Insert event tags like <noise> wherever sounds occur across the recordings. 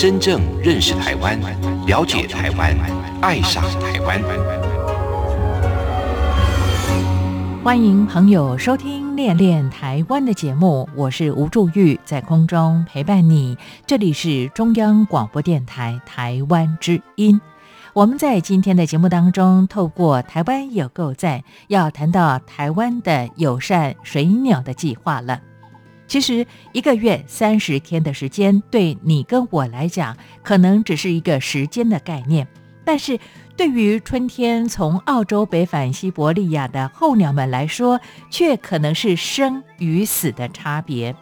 真正认识台湾，了解台湾，爱上台湾。欢迎朋友收听《恋恋台湾》的节目，我是吴祝玉，在空中陪伴你。这里是中央广播电台台湾之音。我们在今天的节目当中，透过台湾有够赞，要谈到台湾的友善水鸟的计划了。其实一个月三十天的时间，对你跟我来讲，可能只是一个时间的概念，但是对于春天从澳洲北返西伯利亚的候鸟们来说，却可能是生与死的差别。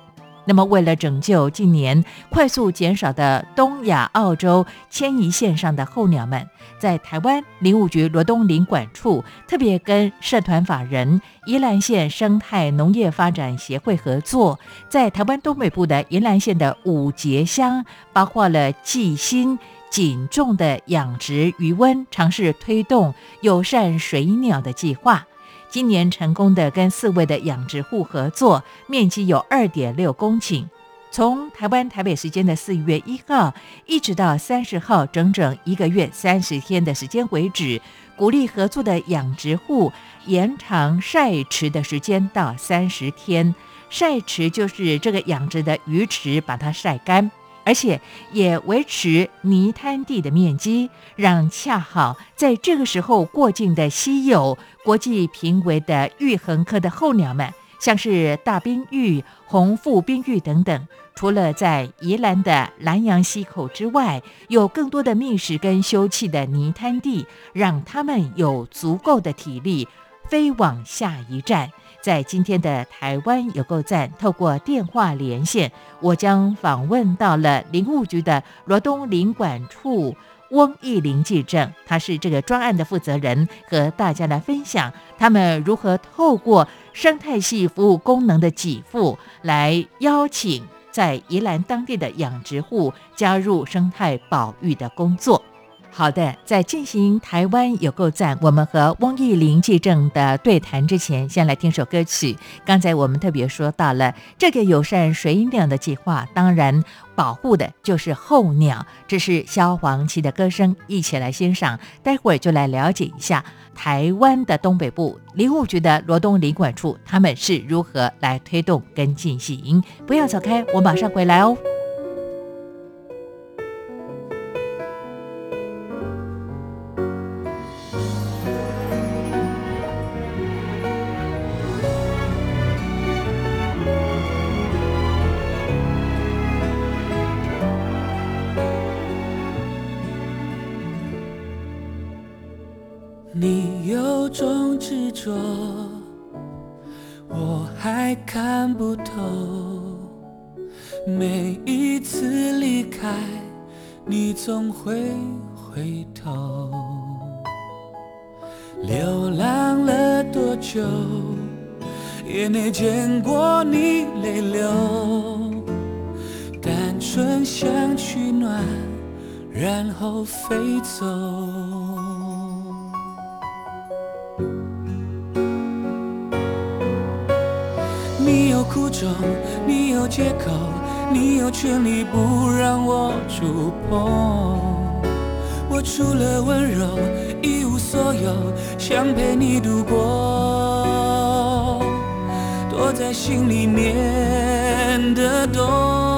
那么，为了拯救近年快速减少的东亚、澳洲迁移线上的候鸟们，在台湾林务局罗东林管处特别跟社团法人宜兰县生态农业发展协会合作，在台湾东北部的宜兰县的五节乡，包括了季新、仅种的养殖鱼温，尝试推动友善水鸟的计划。今年成功的跟四位的养殖户合作，面积有二点六公顷。从台湾台北时间的四月一号一直到三十号，整整一个月三十天的时间为止，鼓励合作的养殖户延长晒池的时间到三十天。晒池就是这个养殖的鱼池，把它晒干。而且也维持泥滩地的面积，让恰好在这个时候过境的稀有、国际评为的玉衡科的候鸟们，像是大冰玉、红腹冰玉等等，除了在宜兰的南洋溪口之外，有更多的觅食跟休憩的泥滩地，让它们有足够的体力飞往下一站。在今天的台湾有够站，透过电话连线，我将访问到了林务局的罗东林管处翁义林记者，他是这个专案的负责人，和大家来分享他们如何透过生态系服务功能的给付，来邀请在宜兰当地的养殖户加入生态保育的工作。好的，在进行台湾有够赞，我们和翁义林记证的对谈之前，先来听首歌曲。刚才我们特别说到了这个友善水鸟的计划，当然保护的就是候鸟。这是萧煌奇的歌声，一起来欣赏。待会儿就来了解一下台湾的东北部林务局的罗东林管处，他们是如何来推动跟进行。不要走开，我马上回来哦。着，我还看不透。每一次离开，你总会回头。流浪了多久，也没见过你泪流。单纯想取暖，然后飞走。你有苦衷，你有借口，你有权利不让我触碰。我除了温柔一无所有，想陪你度过，躲在心里面的洞。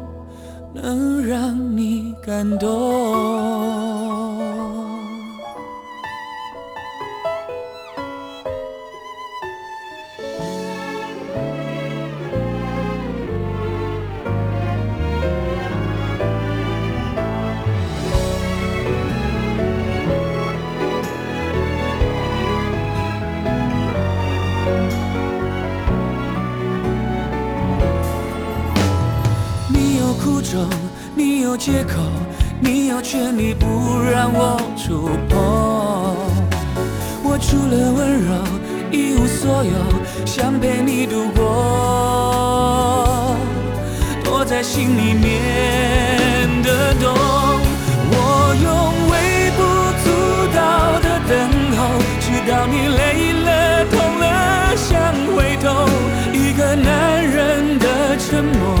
能让你感动？有借口，你有权利不让我触碰。我除了温柔一无所有，想陪你度过躲在心里面的洞。我用微不足道的等候，直到你累了痛了想回头。一个男人的沉默。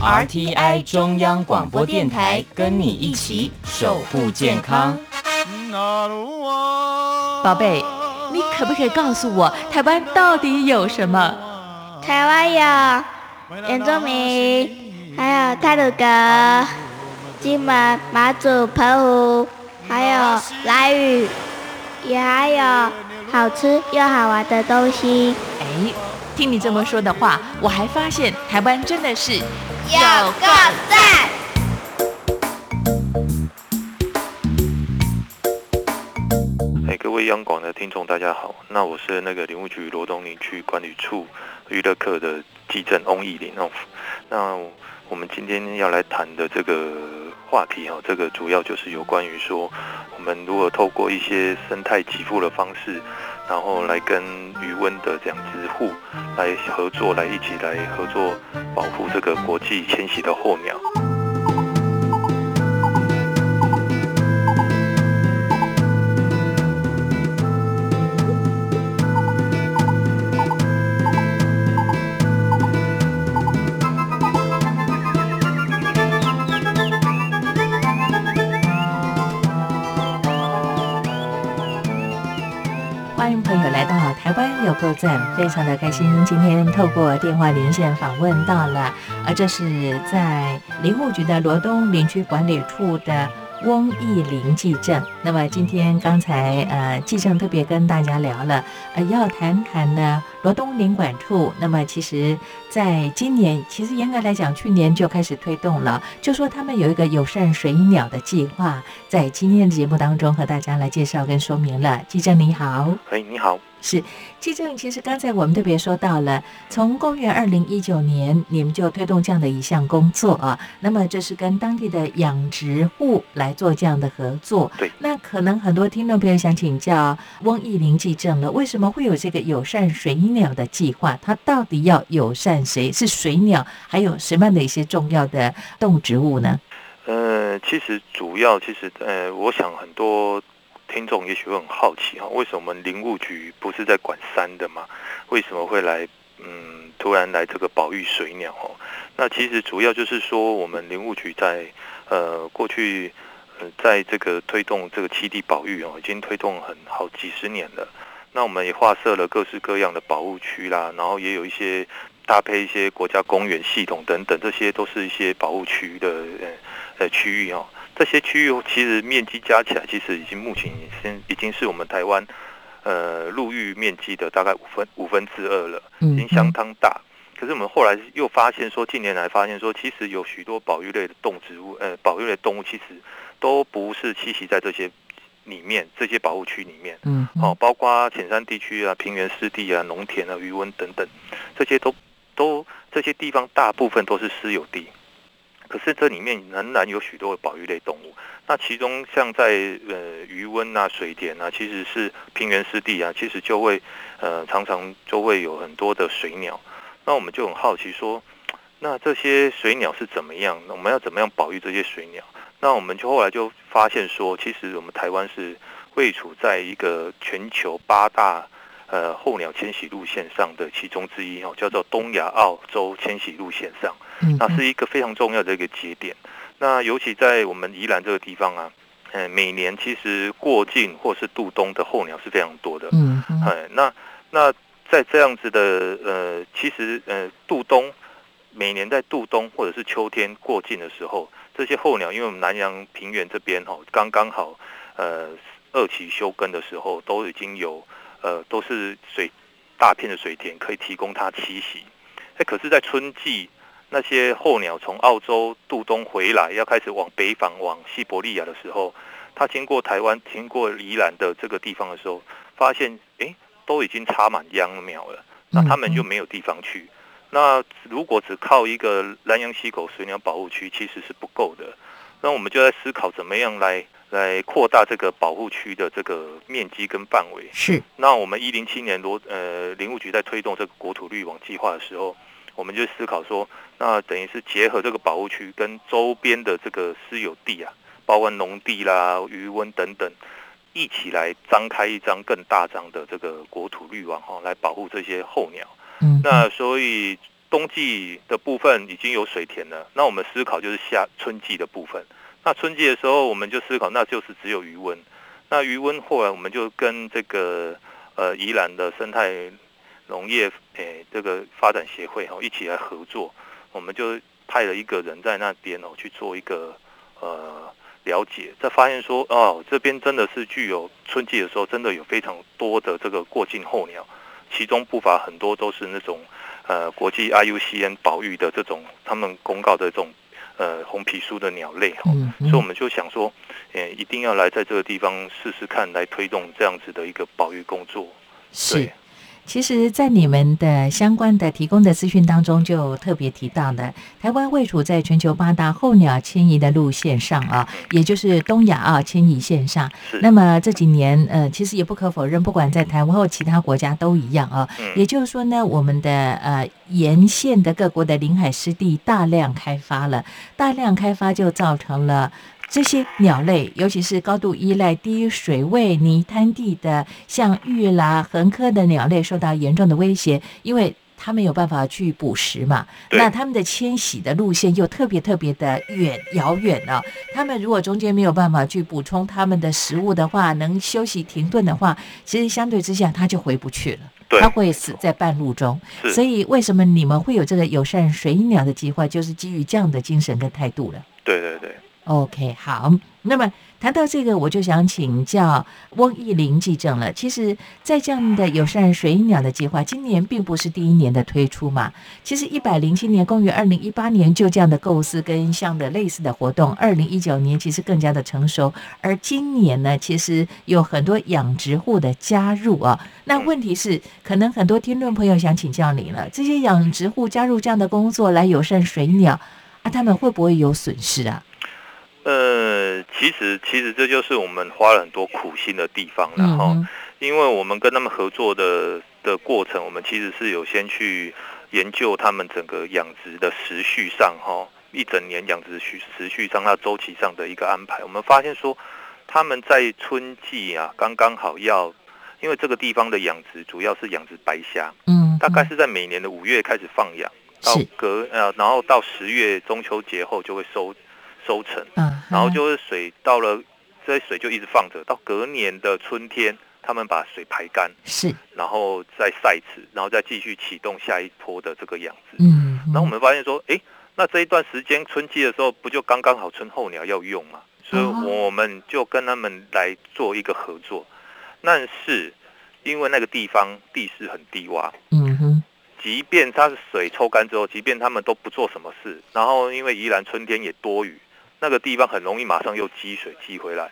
RTI 中央广播电台，跟你一起守护健康。宝贝，你可不可以告诉我，台湾到底有什么？台湾有原住民，还有泰鲁阁、金门、马祖、澎湖，还有兰屿，也还有好吃又好玩的东西。哎，听你这么说的话，我还发现台湾真的是。有个赞！哎，各位央广的听众，大家好。那我是那个林务局罗东林区管理处娱乐课的记政翁义林哦。那我们今天要来谈的这个话题哈，这个主要就是有关于说，我们如何透过一些生态给付的方式。然后来跟余温的这样子户来合作，来一起来合作保护这个国际迁徙的候鸟。赞，非常的开心。今天透过电话连线访问到了，而这是在林务局的罗东林区管理处的翁义林记证。那么今天刚才呃记证特别跟大家聊了，呃要谈谈呢罗东林管处。那么其实在今年，其实严格来讲，去年就开始推动了，就说他们有一个友善水鸟的计划，在今天的节目当中和大家来介绍跟说明了。记者你好，哎，你好。是，季正，其实刚才我们特别说到了，从公元二零一九年，你们就推动这样的一项工作啊。那么这是跟当地的养殖户来做这样的合作。对。那可能很多听众朋友想请教翁义林季正了，为什么会有这个友善水鸟的计划？它到底要友善谁？是水鸟，还有什么样的一些重要的动植物呢？呃，其实主要，其实呃，我想很多。听众也许会很好奇哈，为什么我们林务局不是在管山的嘛？为什么会来嗯突然来这个保育水鸟？哦，那其实主要就是说，我们林务局在呃过去呃在这个推动这个七地保育哦，已经推动很好几十年了。那我们也划设了各式各样的保护区啦，然后也有一些搭配一些国家公园系统等等，这些都是一些保护区的呃呃区域哦。这些区域其实面积加起来，其实已经目前先已经是我们台湾，呃，陆域面积的大概五分五分之二了，已经相当大。可是我们后来又发现说，近年来发现说，其实有许多保育类的动植物，呃，保育类动物其实都不是栖息在这些里面，这些保护区里面。嗯，哦，包括浅山地区啊、平原湿地啊、农田啊、渔温等等，这些都都这些地方大部分都是私有地。可是这里面仍然有许多的保育类动物，那其中像在呃余温啊、水田啊，其实是平原湿地啊，其实就会呃常常就会有很多的水鸟。那我们就很好奇说，那这些水鸟是怎么样？我们要怎么样保育这些水鸟？那我们就后来就发现说，其实我们台湾是位处在一个全球八大呃候鸟迁徙路线上的其中之一哦，叫做东亚澳洲迁徙路线上。那是一个非常重要的一个节点。那尤其在我们宜兰这个地方啊，嗯，每年其实过境或是渡冬的候鸟是非常多的。嗯，哎，那那在这样子的呃，其实呃，渡冬每年在渡冬或者是秋天过境的时候，这些候鸟，因为我们南洋平原这边哈，刚刚好呃二期休耕的时候，都已经有呃都是水大片的水田可以提供它栖息。哎，可是，在春季。那些候鸟从澳洲渡冬回来，要开始往北返往西伯利亚的时候，它经过台湾、经过宜兰的这个地方的时候，发现哎，都已经插满秧苗了，那他们就没有地方去。那如果只靠一个南洋溪口水鸟保护区，其实是不够的。那我们就在思考怎么样来来扩大这个保护区的这个面积跟范围。是。那我们一零七年罗呃林务局在推动这个国土绿网计划的时候。我们就思考说，那等于是结合这个保护区跟周边的这个私有地啊，包括农地啦、渔温等等，一起来张开一张更大张的这个国土绿网哈，来保护这些候鸟。嗯，那所以冬季的部分已经有水田了，那我们思考就是夏春季的部分。那春季的时候，我们就思考，那就是只有余温。那余温后来我们就跟这个呃宜兰的生态。农业诶，这个发展协会哦，一起来合作，我们就派了一个人在那边哦去做一个呃了解，再发现说哦，这边真的是具有春季的时候，真的有非常多的这个过境候鸟，其中不乏很多都是那种呃国际 IUCN 保育的这种他们公告的这种呃红皮书的鸟类哈，所以我们就想说，呃，一定要来在这个地方试试看，来推动这样子的一个保育工作，是。其实，在你们的相关的提供的资讯当中，就特别提到的，台湾位处在全球八大候鸟迁移的路线上啊，也就是东亚啊迁移线上。那么这几年，呃，其实也不可否认，不管在台湾或其他国家都一样啊。也就是说呢，我们的呃沿线的各国的领海湿地大量开发了，大量开发就造成了。这些鸟类，尤其是高度依赖低水位泥滩地的，像玉啦、横科的鸟类，受到严重的威胁，因为它没有办法去捕食嘛。那它们的迁徙的路线又特别特别的远遥远了。它们如果中间没有办法去补充它们的食物的话，能休息停顿的话，其实相对之下它就回不去了，它会死在半路中。所以为什么你们会有这个友善水鸟的计划，就是基于这样的精神跟态度了。对对对。OK，好。那么谈到这个，我就想请教翁义林记者了。其实，在这样的友善水鸟的计划，今年并不是第一年的推出嘛。其实，一百零七年，公元二零一八年就这样的构思跟像的类似的活动，二零一九年其实更加的成熟。而今年呢，其实有很多养殖户的加入啊。那问题是，可能很多听众朋友想请教你了：这些养殖户加入这样的工作来友善水鸟啊，他们会不会有损失啊？呃，其实其实这就是我们花了很多苦心的地方，然后，因为我们跟他们合作的的过程，我们其实是有先去研究他们整个养殖的时序上，哈，一整年养殖时时序上，它周期上的一个安排。我们发现说，他们在春季啊，刚刚好要，因为这个地方的养殖主要是养殖白虾，嗯，大概是在每年的五月开始放养，到隔呃，然后到十月中秋节后就会收。收成，嗯，然后就是水到了，这些水就一直放着，到隔年的春天，他们把水排干，是，然后再晒池，然后再继续启动下一波的这个养殖，嗯，然后我们发现说，哎，那这一段时间春季的时候，不就刚刚好春候鸟要用嘛，所以我们就跟他们来做一个合作，但是因为那个地方地势很低洼，嗯哼。即便它是水抽干之后，即便他们都不做什么事，然后因为宜兰春天也多雨。那个地方很容易马上又积水积回来，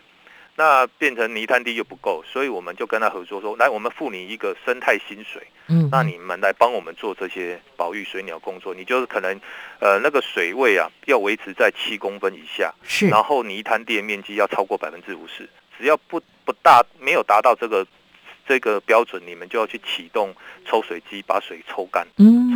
那变成泥滩地又不够，所以我们就跟他合作说，来我们付你一个生态薪水，嗯，那你们来帮我们做这些保育水鸟工作，你就是可能，呃，那个水位啊要维持在七公分以下，是，然后泥滩地的面积要超过百分之五十，只要不不大没有达到这个。这个标准，你们就要去启动抽水机，把水抽干，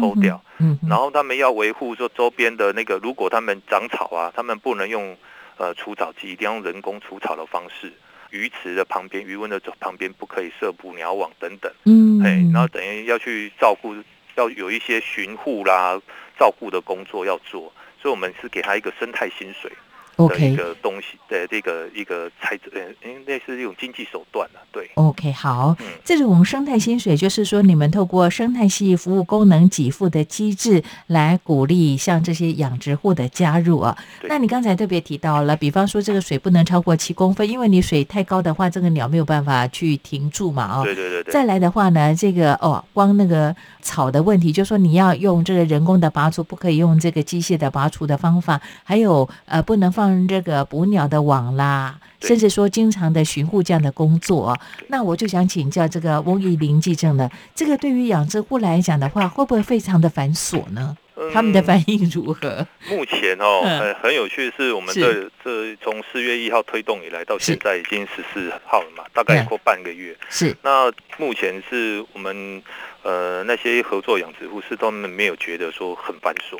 抽掉。嗯，然后他们要维护说周边的那个，如果他们长草啊，他们不能用呃除草机，一定要用人工除草的方式。鱼池的旁边，鱼温的旁边不可以设捕鸟网等等。嗯，哎，然后等于要去照顾，要有一些巡护啦、照顾的工作要做，所以我们是给他一个生态薪水。的一个东西的这个一个材质，呃，类似一种经济手段了，对。OK，好，这种生态薪水就是说，你们透过生态系服务功能给付的机制来鼓励像这些养殖户的加入啊。那你刚才特别提到了，比方说这个水不能超过七公分，因为你水太高的话，这个鸟没有办法去停住嘛，哦。对对对对。再来的话呢，这个哦，光那个草的问题，就是说你要用这个人工的拔除，不可以用这个机械的拔除的方法，还有呃，不能放。这个捕鸟的网啦，甚至说经常的巡护这样的工作，那我就想请教这个翁义林记者呢。这个对于养殖户来讲的话，会不会非常的繁琐呢？他们的反应如何？目前哦，<laughs> 很很有趣的是，我们这这从四月一号推动以来到现在已经十四号了嘛，大概过半个月。是。那目前是我们呃那些合作养殖户是他们没有觉得说很繁琐。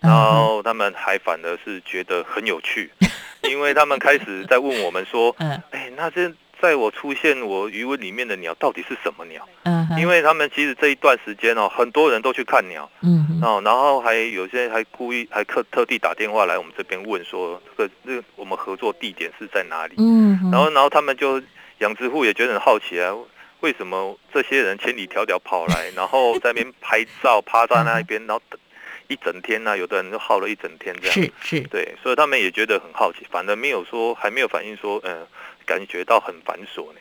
然后他们还反而是觉得很有趣，<laughs> 因为他们开始在问我们说：“哎，那这在我出现我余温里面的鸟到底是什么鸟？”嗯，因为他们其实这一段时间哦，很多人都去看鸟，嗯，哦，然后还有些还故意还特特地打电话来我们这边问说：“这个这个我们合作地点是在哪里？”嗯，然后然后他们就养殖户也觉得很好奇啊，为什么这些人千里迢迢跑来，然后在那边拍照，趴在那一边，然后等。一整天呢，有的人就耗了一整天这样，是是，对，所以他们也觉得很好奇，反而没有说还没有反映说，嗯，感觉到很繁琐呢。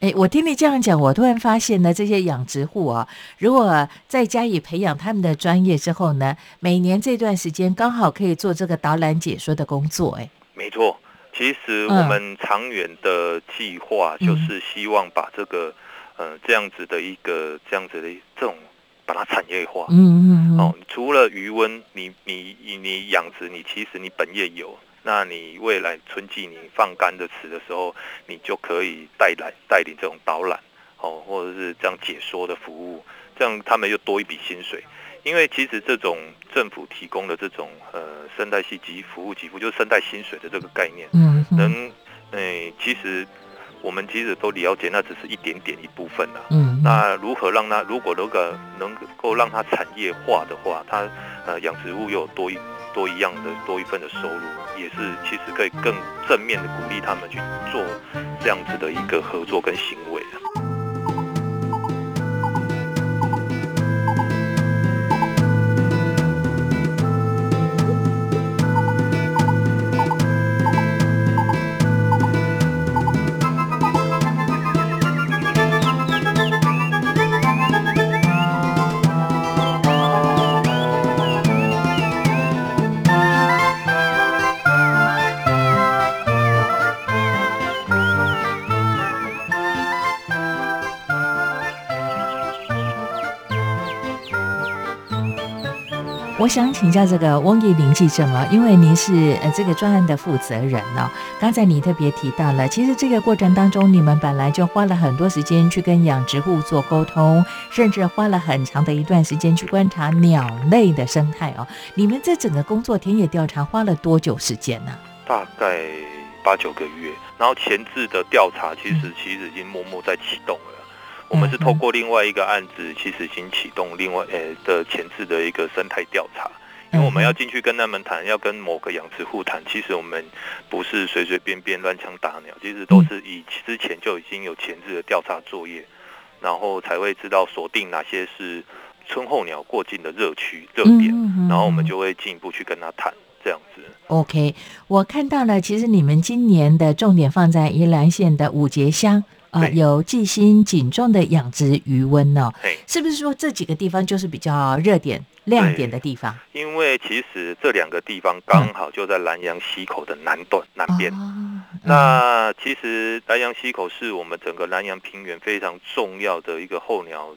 哎，我听你这样讲，我突然发现呢，这些养殖户啊，如果再加以培养他们的专业之后呢，每年这段时间刚好可以做这个导览解说的工作。哎，没错，其实我们长远的计划就是希望把这个，呃，这样子的一个这样子的这种。把它产业化，嗯嗯哦，除了余温，你你你你养殖，你其实你本业有，那你未来春季你放干的池的时候，你就可以带来带领这种导览，哦，或者是这样解说的服务，这样他们又多一笔薪水，因为其实这种政府提供的这种呃生态系及服务给付，就是生态薪水的这个概念，嗯，能，诶，其实。我们其实都了解，那只是一点点一部分了。嗯，那如何让它，如果如果能够让它产业化的话，它呃养殖物又有多一多一样的多一份的收入，也是其实可以更正面的鼓励他们去做这样子的一个合作跟行为的。我想请教这个翁义林记者啊，因为您是呃这个专案的负责人呢。刚才你特别提到了，其实这个过程当中，你们本来就花了很多时间去跟养殖户做沟通，甚至花了很长的一段时间去观察鸟类的生态哦。你们这整个工作田野调查花了多久时间呢？大概八九个月，然后前置的调查其实其实已经默默在启动了。我们是透过另外一个案子，其实已经启动另外呃的前置的一个生态调查，因为我们要进去跟他们谈，要跟某个养殖户谈，其实我们不是随随便便乱枪打鸟，其实都是以之前就已经有前置的调查作业，然后才会知道锁定哪些是春候鸟过境的热区热点，然后我们就会进一步去跟他谈这样子。OK，我看到了，其实你们今年的重点放在宜兰县的五节乡。啊、有季新锦重的养殖鱼温哦，是不是说这几个地方就是比较热点、亮点的地方？因为其实这两个地方刚好就在南洋溪口的南段南边。那其实南洋溪口是我们整个南洋平原非常重要的一个候鸟，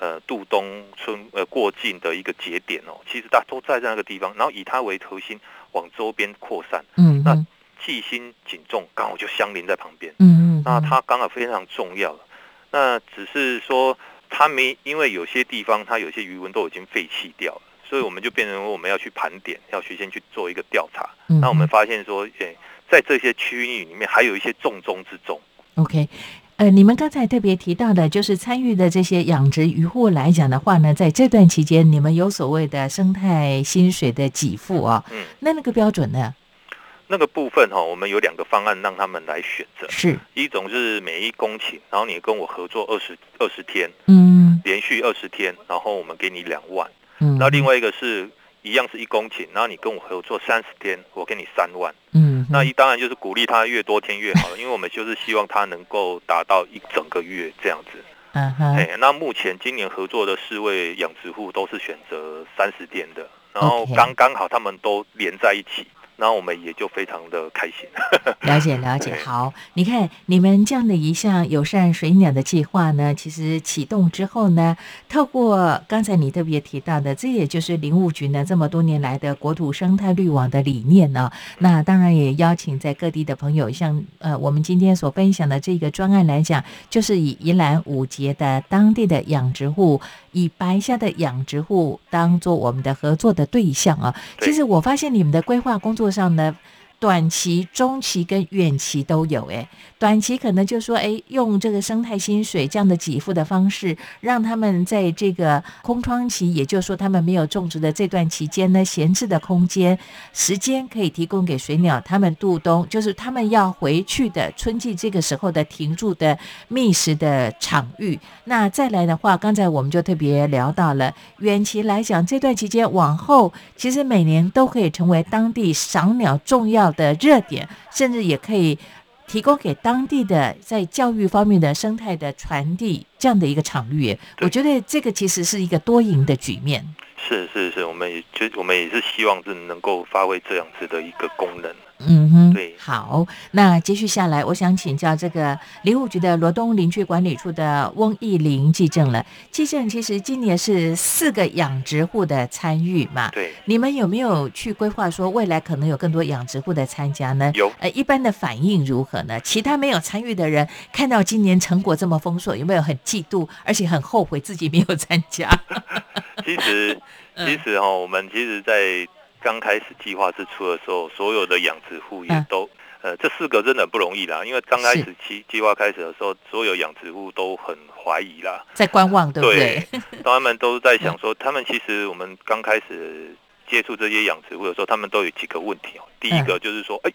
呃，渡冬春呃过境的一个节点哦。其实大家都在那个地方，然后以它为核心往周边扩散。嗯嗯季新锦重刚好就相邻在旁边，嗯嗯，那它刚好非常重要了。那只是说它没，因为有些地方它有些余温都已经废弃掉了，所以我们就变成我们要去盘点，要去先去做一个调查。嗯那我们发现说，诶、在这些区域里面还有一些重中之重。OK。呃，你们刚才特别提到的，就是参与的这些养殖渔户来讲的话呢，在这段期间，你们有所谓的生态薪水的给付哦，嗯，那那个标准呢？那个部分哈、我们有两个方案让他们来选择，是，一种是每一公顷，然后你跟我合作二十二十天，嗯。连续二十天，然后我们给你两万。嗯，那另外一个是一样是一公顷，然后你跟我合作三十天，我给你三万。嗯，那一当然就是鼓励他越多天越好了，因为我们就是希望他能够达到一整个月这样子。嗯哼，哎，那目前今年合作的四位养殖户都是选择三十天的，然后刚刚好他们都连在一起，然后我们也就非常的开心。<laughs> 了解了解，好，你看你们这样的一项友善水鸟的计划呢，其实启动之后呢，透过刚才你特别提到的，这也就是林务局呢这么多年来的国土生态绿网的理念呢、那当然也邀请在各地的朋友，像呃我们今天所分享的这个专案来讲，就是以宜兰五节的当地的养殖户，以白虾的养殖户当做我们的合作的对象啊。对其实我发现你们的规划工作上呢。短期、中期跟远期都有，诶，短期可能就说，诶，用这个生态薪水这样的给付的方式，让他们在这个空窗期，也就是说他们没有种植的这段期间呢，闲置的空间、时间可以提供给水鸟他们度冬，就是他们要回去的春季这个时候的停住的觅食的场域。那再来的话，刚才我们就特别聊到了远期来讲，这段期间往后，其实每年都可以成为当地赏鸟重要的热点，甚至也可以提供给当地的在教育方面的生态的传递这样的一个场域。我觉得这个其实是一个多赢的局面。是是是，我们也就我们也是希望是能够发挥这样子的一个功能。嗯哼，对好，那接续下来，我想请教这个林务局的罗东林区管理处的翁义林记证了。记证其实今年是四个养殖户的参与嘛，对，你们有没有去规划说未来可能有更多养殖户的参加呢？有呃，一般的反应如何呢？其他没有参与的人看到今年成果这么丰硕，有没有很嫉妒，而且很后悔自己没有参加？<laughs> 其实嗯其实哈、我们其实，在刚开始计划之初的时候，所有的养殖户也嗯都。呃，这四个真的不容易啦，因为刚开始计计划开始的时候，所有养殖户都很怀疑啦，在观望，对不对？<laughs> 他们都在想说，他们其实我们刚开始接触这些养殖户的时候，他们都有几个问题哦。第一个就是说，哎、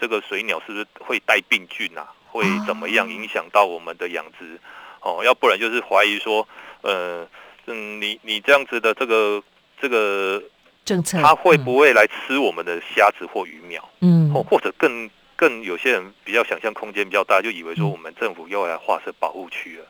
这个水鸟是不是会带病菌啊？会怎么样影响到我们的养殖？哦，要不然就是怀疑说，呃，嗯，你你这样子的这个这个，政策它会不会来吃我们的虾子或鱼苗？嗯或，或者更更有些人比较想象空间比较大，就以为说嗯我们政府又来划设保护区了。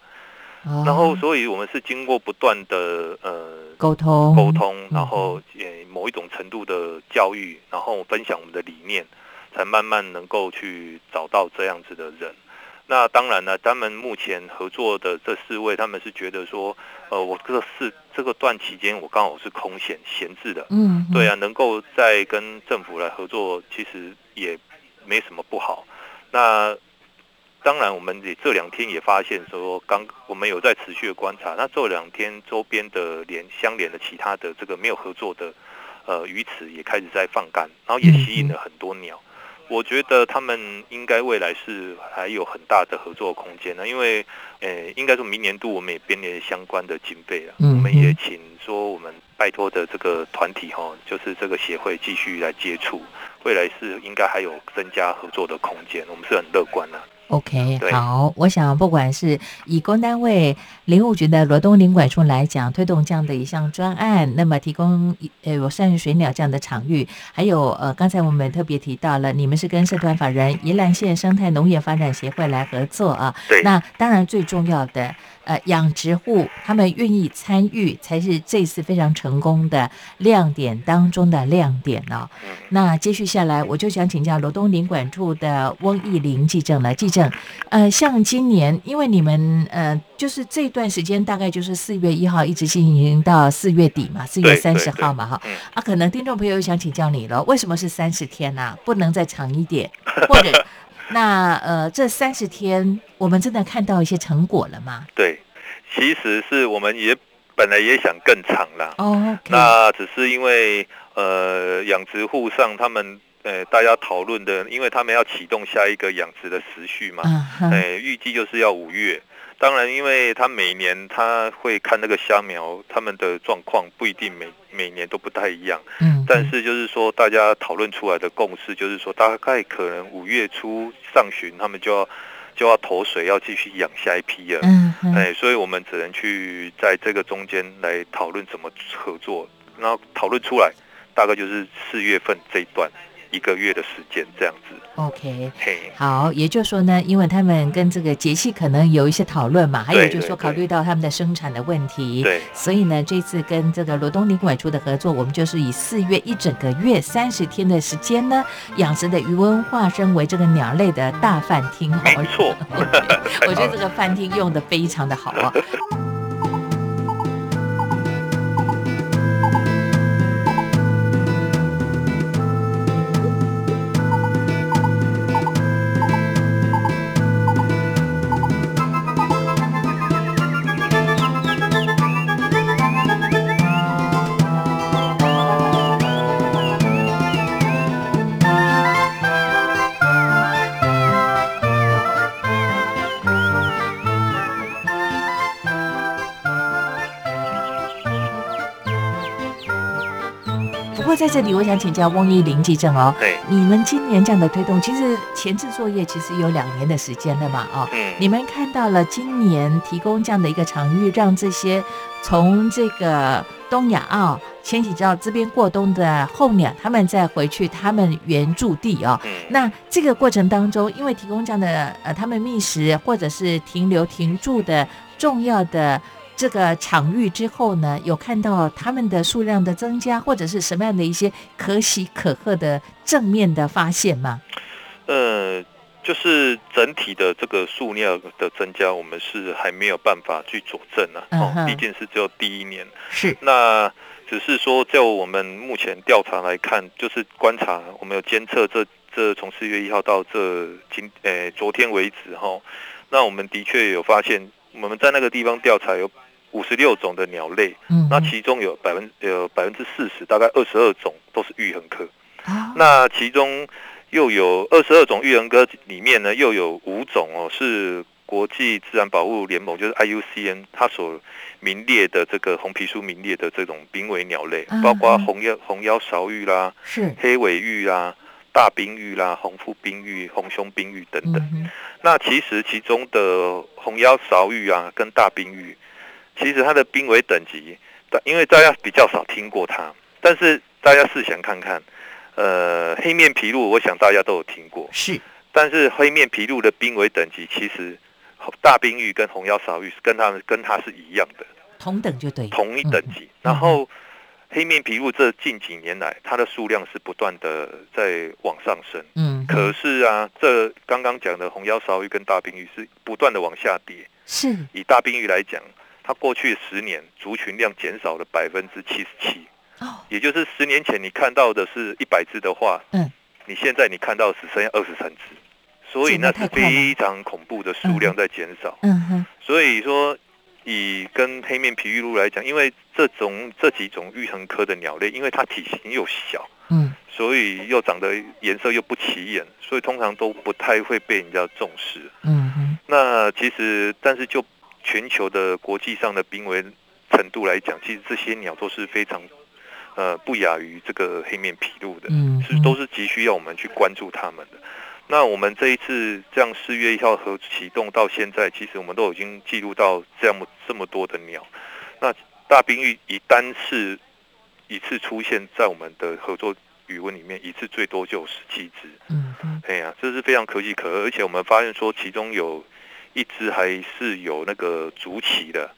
哦然后，所以我们是经过不断的呃沟通沟通，嗯然后也某一种程度的教育，然后分享我们的理念，才慢慢能够去找到这样子的人。那当然呢，他们目前合作的这四位，他们是觉得说，呃，我这四这个段期间我刚好是空闲闲置的，嗯，对啊，能够再跟政府来合作，其实也没什么不好。那当然，我们也这两天也发现说，刚我们有在持续的观察，那这两天周边的连相连的其他的这个没有合作的呃鱼池也开始在放干，然后也吸引了很多鸟。我觉得他们应该未来是还有很大的合作空间呢，因为，呃，应该说明年度我们也编列相关的经费了，嗯我们也请说我们拜托的这个团体哈，就是这个协会继续来接触，未来是应该还有增加合作的空间，我们是很乐观的。OK，好，我想不管是以公单位林务局的罗东林管处来讲，推动这样的一项专案，那么提供呃有善于水鸟这样的场域，还有呃刚才我们特别提到了，你们是跟社团法人宜兰县生态农业发展协会来合作啊，对，那当然最重要的。呃，养殖户他们愿意参与，才是这次非常成功的亮点当中的亮点哦。嗯那接续下来，我就想请教罗东林管处的翁义林记证了。记证，呃，像今年，因为你们呃，就是这段时间大概就是四月一号一直进行到四月底嘛，四月三十号嘛，哈。嗯啊，可能听众朋友想请教你了，为什么是三十天呢、不能再长一点？<laughs> 或者，那呃，这三十天我们真的看到一些成果了吗？对，其实是我们也本来也想更长啦，哦，那只是因为呃养殖户上他们呃大家讨论的，因为他们要启动下一个养殖的时序嘛，嗯哼，哎，预计就是要五月。当然，因为他每年他会看那个虾苗，他们的状况不一定每每年都不太一样。嗯，但是就是说，大家讨论出来的共识就是说，大概可能五月初上旬，他们就要就要投水，要继续养下一批了。嗯哼，哎，所以我们只能去在这个中间来讨论怎么合作，然后讨论出来，大概就是四月份这一段一个月的时间这样子。OK。嘿，好，也就是说呢，因为他们跟这个节气可能有一些讨论嘛，还有就是说考虑到他们的生产的问题，对所以呢，这次跟这个罗东林管处的合作，我们就是以四月一整个月三十天的时间呢，养殖的渔翁化身为这个鸟类的大饭厅哦。没错 <laughs> 我觉得这个饭厅用的非常的好啊。在这里，我想请教翁一林记者哦，对，你们今年这样的推动，其实前置作业其实有两年的时间了嘛，哦，嗯，你们看到了今年提供这样的一个场域，让这些从这个东亚澳迁徙到这边过冬的候鸟，他们再回去他们原住地哦。嗯，那这个过程当中，因为提供这样的呃他们觅食或者是停留停住的重要的这个场域之后呢，有看到他们的数量的增加，或者是什么样的一些可喜可贺的正面的发现吗？呃，就是整体的这个数量的增加，我们是还没有办法去佐证啊，哦，毕竟是只有第一年。是，那只是说，就我们目前调查来看，就是观察，我们有监测这这从四月一号到这今诶、昨天为止哈，那我们的确有发现，我们在那个地方调查有五十六种的鸟类，嗯那其中有百分有百分之四十，大概二十二种都是玉衡科。啊那其中又有二十二种玉衡科里面呢，又有五种哦是国际自然保护联盟，就是 IUCN 它所名列的这个红皮书名列的这种濒危鸟类嗯，包括嗯红腰红腰勺玉啦、是，黑尾玉啦、大冰玉啦、红腹冰玉、红胸冰玉等等。嗯那其实其中的红腰勺玉啊，跟大冰玉，其实它的濒危等级，大因为大家比较少听过它，但是大家试想看看，呃，黑面琵鹭，我想大家都有听过，是，但是黑面琵鹭的濒危等级，其实大冰玉跟红腰勺玉跟它们跟它是一样的，同等就对，同一等级。然后黑面琵鹭这近几年来，它的数量是不断的在往上升。嗯，可是啊，这刚刚讲的红腰勺玉跟大冰玉是不断的往下跌。是，以大冰玉来讲，它过去十年族群量减少了百分之七十七。哦，也就是十年前你看到的是一百只的话，嗯，你现在你看到只剩下二十三只，所以那是非常恐怖的数量在减少。嗯哼，所以说，以跟黑面皮玉鹭来讲，因为这种这几种玉衡科的鸟类，因为它体型又小，嗯，所以又长得颜色又不起眼，所以通常都不太会被人家重视。嗯哼，那其实，但是就全球的国际上的濒危程度来讲，其实这些鸟都是非常。呃，不亚于这个黑面琵鹭的，嗯，是都是急需要我们去关注它们的。那我们这一次这样四月一号和启动到现在，其实我们都已经记录到这样这么多的鸟。那大冰玉以单次一次出现在我们的合作语文里面，一次最多就有十七只。嗯嗯，哎呀，这是非常可喜可贺，而且我们发现说，其中有一只还是有那个竹旗的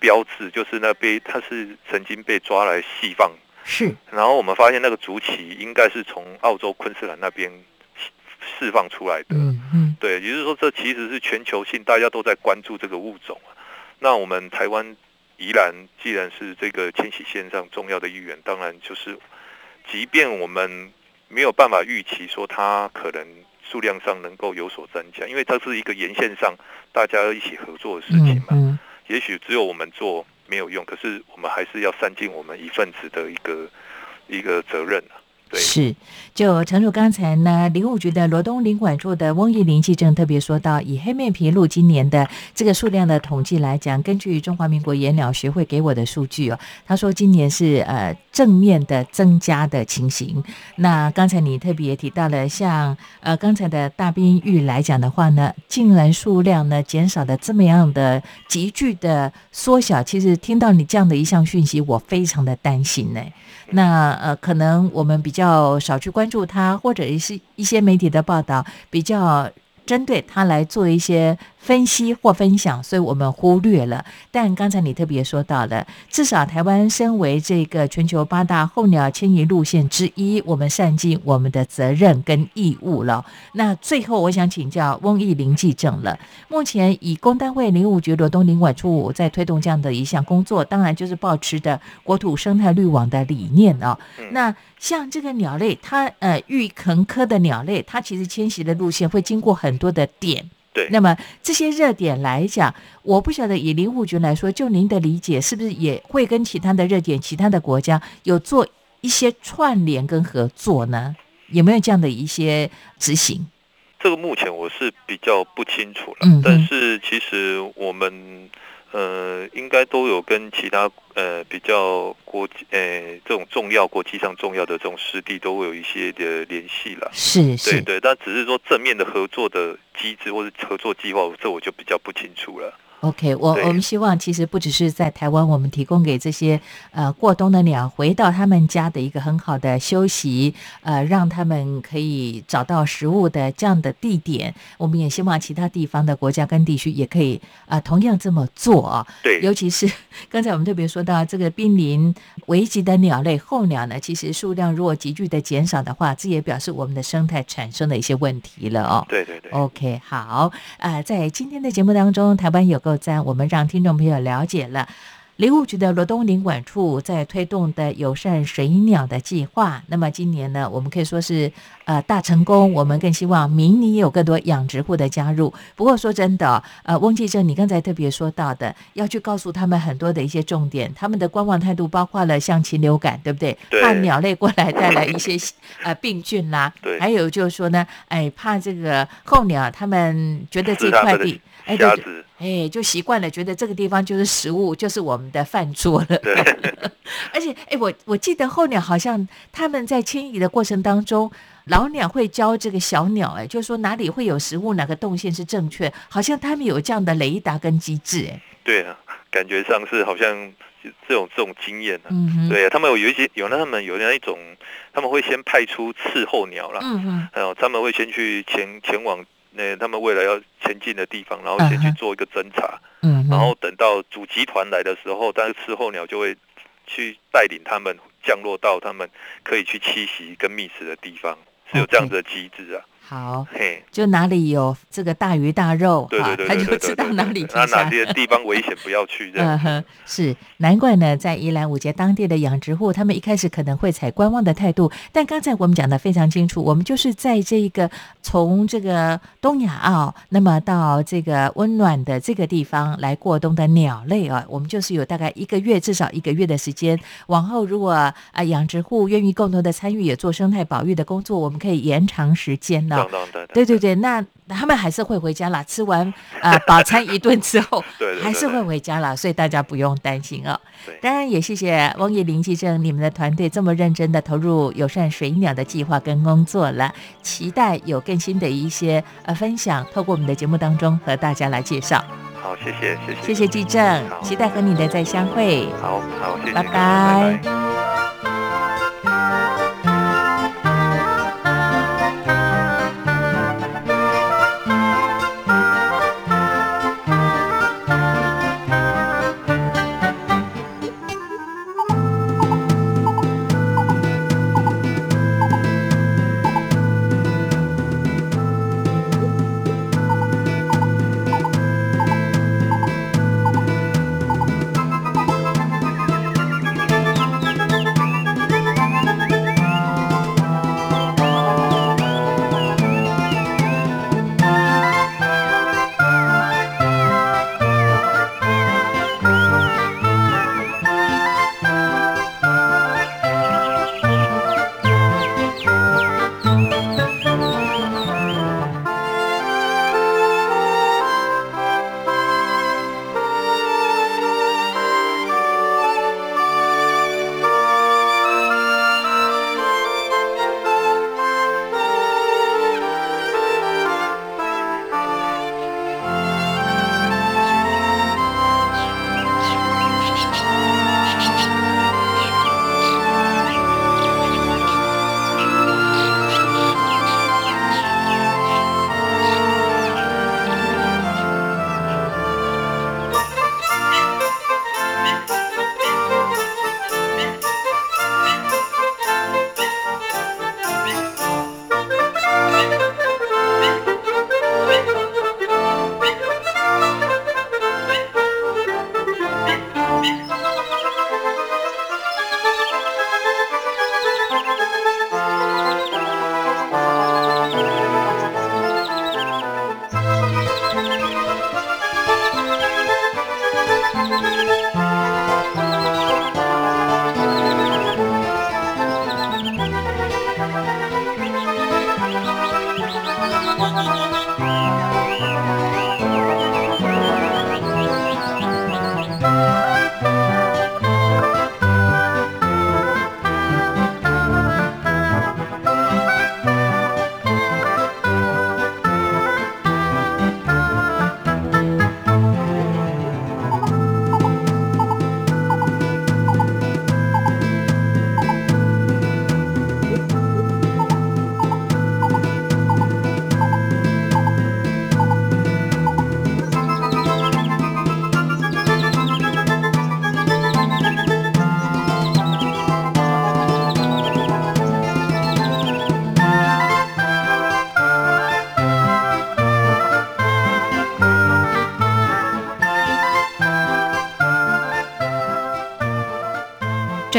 标志，就是那被它是曾经被抓来细放。是，然后我们发现那个竹旗应该是从澳洲昆士兰那边释放出来的，嗯嗯，对，也就是说这其实是全球性，大家都在关注这个物种啊。那我们台湾宜兰既然是这个迁徙线上重要的一员，当然就是，即便我们没有办法预期说它可能数量上能够有所增加，因为它是一个沿线上大家一起合作的事情嘛，嗯，也许只有我们做。没有用，可是我们还是要善尽我们一份子的一个一个责任啊。是，就诚如刚才呢，林务局的罗东林管处的翁义林记者特别说到，以黑面琵鹭今年的这个数量的统计来讲，根据中华民国野鸟学会给我的数据哦，他说今年是呃正面的增加的情形。那刚才你特别提到了，像呃刚才的大冰玉来讲的话呢，竟然数量呢减少的这么样的急剧的缩小，其实听到你这样的一项讯息，我非常的担心呢。那呃，可能我们比较少去关注他，或者是一些媒体的报道比较针对它来做一些。分析或分享，所以我们忽略了。但刚才你特别说到了，至少台湾身为这个全球八大候鸟迁移路线之一，我们善尽我们的责任跟义务了。那最后，我想请教翁义林记证了。目前以工单位林务局罗东林管处在推动这样的一项工作，当然就是保持的国土生态绿网的理念哦。那像这个鸟类，它呃玉衡科的鸟类，它其实迁徙的路线会经过很多的点。对，那么这些热点来讲，我不晓得以林务局来说，就您的理解，是不是也会跟其他的热点、其他的国家有做一些串联跟合作呢？有没有这样的一些执行？这个目前我是比较不清楚了，嗯，但是其实我们。呃，应该都有跟其他呃比较国际呃这种重要国际上重要的这种湿地都会有一些的联系了。是是，对对，但只是说正面的合作的机制或者合作计划，这我就比较不清楚了。OK，我我们希望其实不只是在台湾，我们提供给这些呃过冬的鸟回到他们家的一个很好的休息，呃，让他们可以找到食物的这样的地点。我们也希望其他地方的国家跟地区也可以啊同样这么做啊。对，尤其是 <laughs> 刚才我们特别说到这个濒临危急的鸟类候鸟呢，其实数量如果急剧的减少的话，这也表示我们的生态产生了一些问题了哦。对对对。OK，好啊，在今天的节目当中，台湾有个。在我们让听众朋友了解了林务局的罗东林管处在推动的友善水鸟的计划。那么今年呢，我们可以说是呃大成功。我们更希望明年也有更多养殖户的加入。不过说真的，呃，翁记正，你刚才特别说到的，要去告诉他们很多的一些重点。他们的观望态度包括了像禽流感，对不对？怕鸟类过来带来一些 <laughs> 呃病菌啦。对。还有就是说呢，哎，怕这个候鸟，他们觉得这块地。哎，对对，哎，就习惯了，觉得这个地方就是食物，就是我们的饭桌了。对，<laughs> 而且，哎，我我记得候鸟好像他们在迁移的过程当中，老鸟会教这个小鸟，哎，就是说哪里会有食物，哪个动线是正确，好像他们有这样的雷达跟机制，哎。对啊，感觉上是好像这种这种经验啊。嗯对啊，他们有有一些有那他们有那一种，他们会先派出伺候鸟了。嗯嗯。还有他们会先去前前往。那他们未来要前进的地方，然后先去做一个侦查，嗯，然后等到主集团来的时候，但是伺候鸟就会去带领他们降落到他们可以去栖息跟觅食的地方，是有这样子的机制啊。好，嘿，就哪里有这个大鱼大肉，对对对对对就知道哪里那哪。些地方危险不要去这嗯。哼，是难怪呢，在宜兰五节当地的养殖户，他们一开始可能会采观望的态度，但刚才我们讲的非常清楚，我们就是在这一个从这个东亚澳，那么到这个温暖的这个地方来过冬的鸟类啊，我们就是有大概一个月，至少一个月的时间。往后如果啊养殖户愿意共同的参与，也做生态保育的工作，我们可以延长时间呢、当当对对对对，那他们还是会回家啦。吃完啊饱餐一顿之后，<laughs> 还是会回家啦，所以大家不用担心哦。对当然也谢谢翁叶林记正你们的团队这么认真的投入友善水鸟的计划跟工作了，期待有更新的一些呃分享，透过我们的节目当中和大家来介绍。好，谢谢谢谢谢谢记正，期待和你的再相会。好好谢谢，拜拜拜拜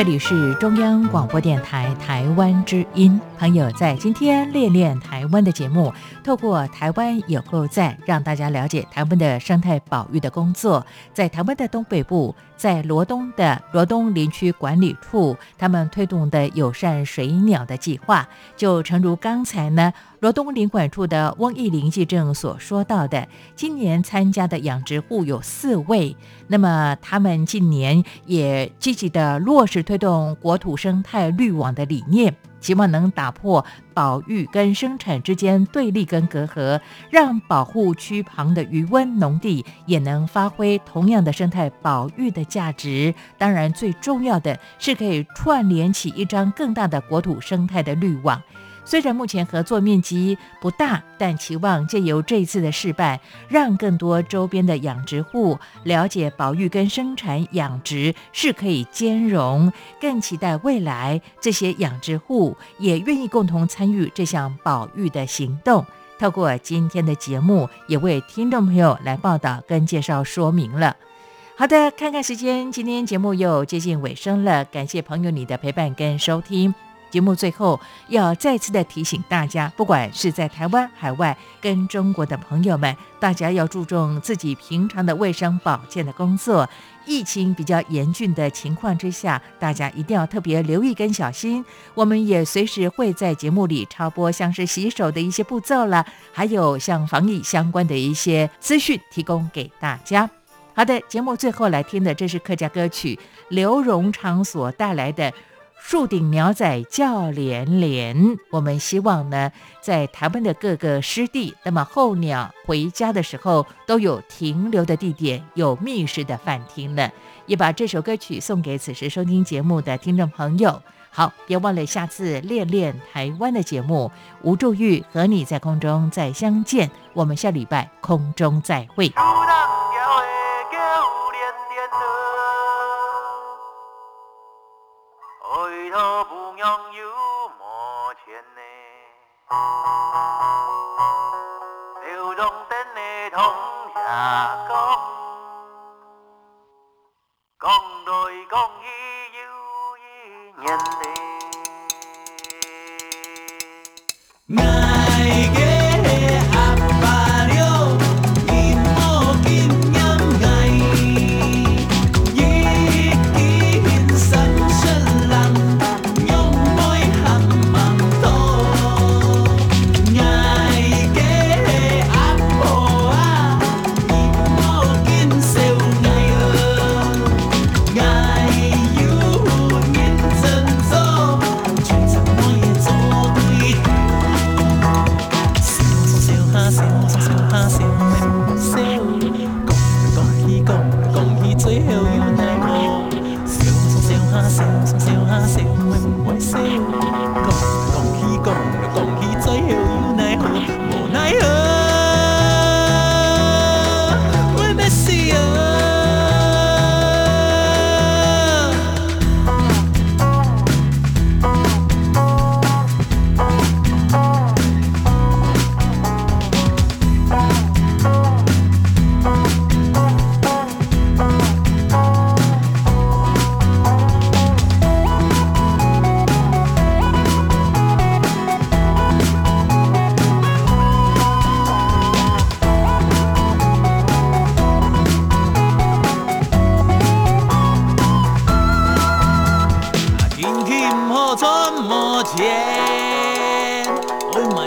这里是中央广播电台台湾之音。朋友在今天练练台湾的节目，透过台湾有够赞，让大家了解台湾的生态保育的工作。在台湾的东北部，在罗东的罗东林区管理处，他们推动的友善水鸟的计划，就诚如刚才呢罗东林管处的翁义林记正所说到的，今年参加的养殖户有四位。那么他们近年也积极的落实推动国土生态绿网的理念，希望能打破保育跟生产之间对立跟隔阂，让保护区旁的余温农地也能发挥同样的生态保育的价值。当然，最重要的是可以串联起一张更大的国土生态的绿网。虽然目前合作面积不大，但期望借由这一次的示范，让更多周边的养殖户了解保育跟生产养殖是可以兼容，更期待未来这些养殖户也愿意共同参与这项保育的行动。透过今天的节目，也为听众朋友来报道跟介绍说明了。好的，看看时间，今天节目又接近尾声了，感谢朋友你的陪伴跟收听。节目最后要再次的提醒大家，不管是在台湾、海外跟中国的朋友们，大家要注重自己平常的卫生保健的工作。疫情比较严峻的情况之下，大家一定要特别留意跟小心。我们也随时会在节目里插播像是洗手的一些步骤了，还有像防疫相关的一些资讯提供给大家。好的，节目最后来听的这是客家歌曲刘荣昌所带来的。树顶鸟仔叫连连，我们希望呢，在台湾的各个湿地，那么候鸟回家的时候都有停留的地点，有觅食的饭厅了。也把这首歌曲送给此时收听节目的听众朋友。好，别忘了下次练练台湾的节目，吴祝玉和你在空中再相见。我们下礼拜空中再会。头不娘有莫钱呢，刘荣登的同下讲，讲来讲去有一年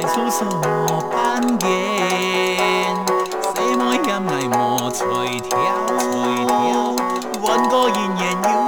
条金色线。